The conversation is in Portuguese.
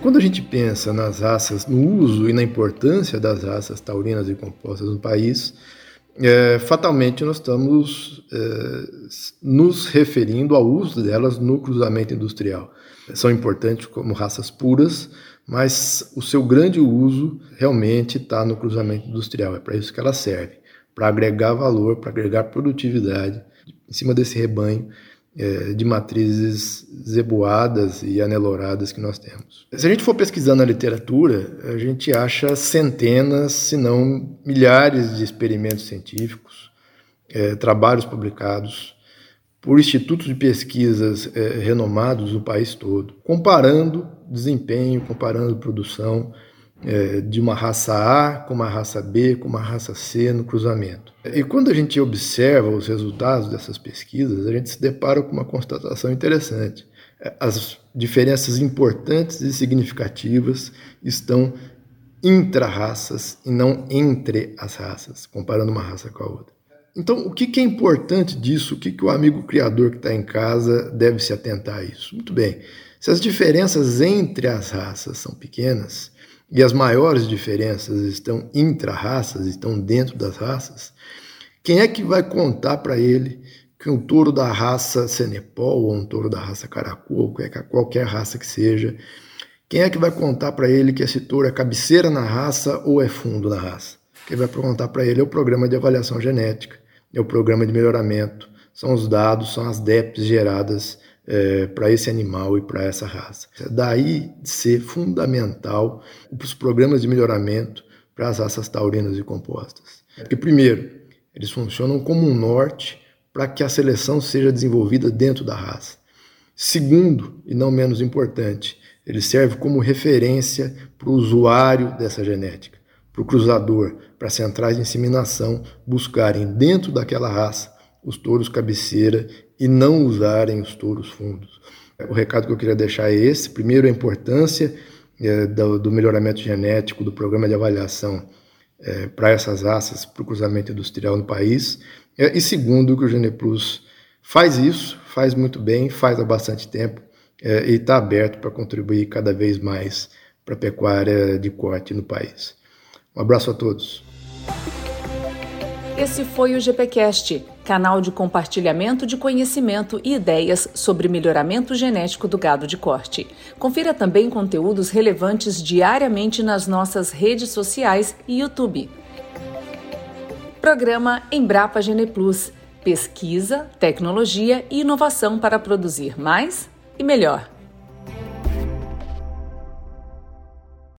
Quando a gente pensa nas raças, no uso e na importância das raças taurinas e compostas no país, é, fatalmente nós estamos é, nos referindo ao uso delas no cruzamento industrial. São importantes como raças puras, mas o seu grande uso realmente está no cruzamento industrial. É para isso que ela serve, para agregar valor, para agregar produtividade em cima desse rebanho é, de matrizes zeboadas e aneloradas que nós temos. Se a gente for pesquisando na literatura, a gente acha centenas, se não milhares de experimentos científicos, é, trabalhos publicados por institutos de pesquisas é, renomados no país todo, comparando desempenho, comparando produção é, de uma raça A com uma raça B, com uma raça C no cruzamento. E quando a gente observa os resultados dessas pesquisas, a gente se depara com uma constatação interessante. As diferenças importantes e significativas estão intra-raças e não entre as raças, comparando uma raça com a outra. Então, o que é importante disso? O que, que o amigo criador que está em casa deve se atentar a isso? Muito bem, se as diferenças entre as raças são pequenas, e as maiores diferenças estão intra-raças, estão dentro das raças, quem é que vai contar para ele que um touro da raça Senepol ou um touro da raça Caracu, ou qualquer raça que seja, quem é que vai contar para ele que esse touro é cabeceira na raça ou é fundo na raça? Quem vai contar para ele é o programa de avaliação genética, é o programa de melhoramento, são os dados, são as DEPs geradas é, para esse animal e para essa raça. Daí ser fundamental os programas de melhoramento para as raças taurinas e compostas. Porque, primeiro, eles funcionam como um norte para que a seleção seja desenvolvida dentro da raça. Segundo, e não menos importante, ele serve como referência para o usuário dessa genética, para o cruzador, para centrais de inseminação buscarem dentro daquela raça os touros cabeceira e não usarem os touros fundos. O recado que eu queria deixar é esse: primeiro, a importância é, do, do, melhoramento genético, do programa de avaliação é, para essas raças, para o cruzamento industrial no país. É, e segundo, que o Geneplus faz isso, faz muito bem, faz há bastante tempo é, e está aberto para contribuir cada vez mais para a pecuária de corte no país. Um abraço a todos. Esse foi o GPcast, canal de compartilhamento de conhecimento e ideias sobre melhoramento genético do gado de corte. Confira também conteúdos relevantes diariamente nas nossas redes sociais e YouTube. Programa Embrapa Gene Plus. Pesquisa, tecnologia e inovação para produzir mais e melhor.